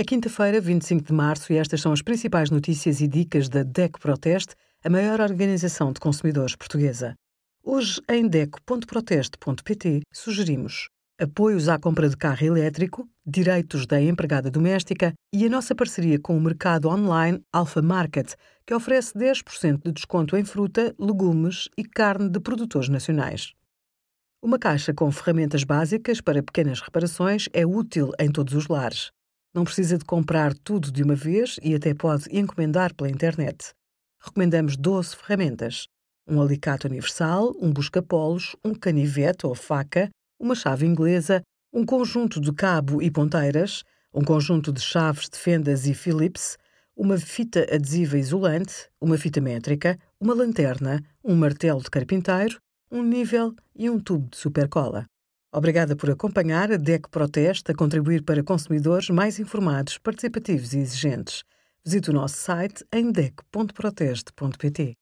É quinta-feira, 25 de março, e estas são as principais notícias e dicas da DECO Proteste, a maior organização de consumidores portuguesa. Hoje, em DECO.proteste.pt, sugerimos apoios à compra de carro elétrico, direitos da empregada doméstica e a nossa parceria com o mercado online Alpha Market, que oferece 10% de desconto em fruta, legumes e carne de produtores nacionais. Uma caixa com ferramentas básicas para pequenas reparações é útil em todos os lares. Não precisa de comprar tudo de uma vez e até pode encomendar pela internet. Recomendamos 12 ferramentas: um alicate universal, um busca-polos, um canivete ou faca, uma chave inglesa, um conjunto de cabo e ponteiras, um conjunto de chaves de fendas e Phillips, uma fita adesiva isolante, uma fita métrica, uma lanterna, um martelo de carpinteiro, um nível e um tubo de supercola. Obrigada por acompanhar a DEC Proteste a contribuir para consumidores mais informados, participativos e exigentes. Visite o nosso site em dec.proteste.pt.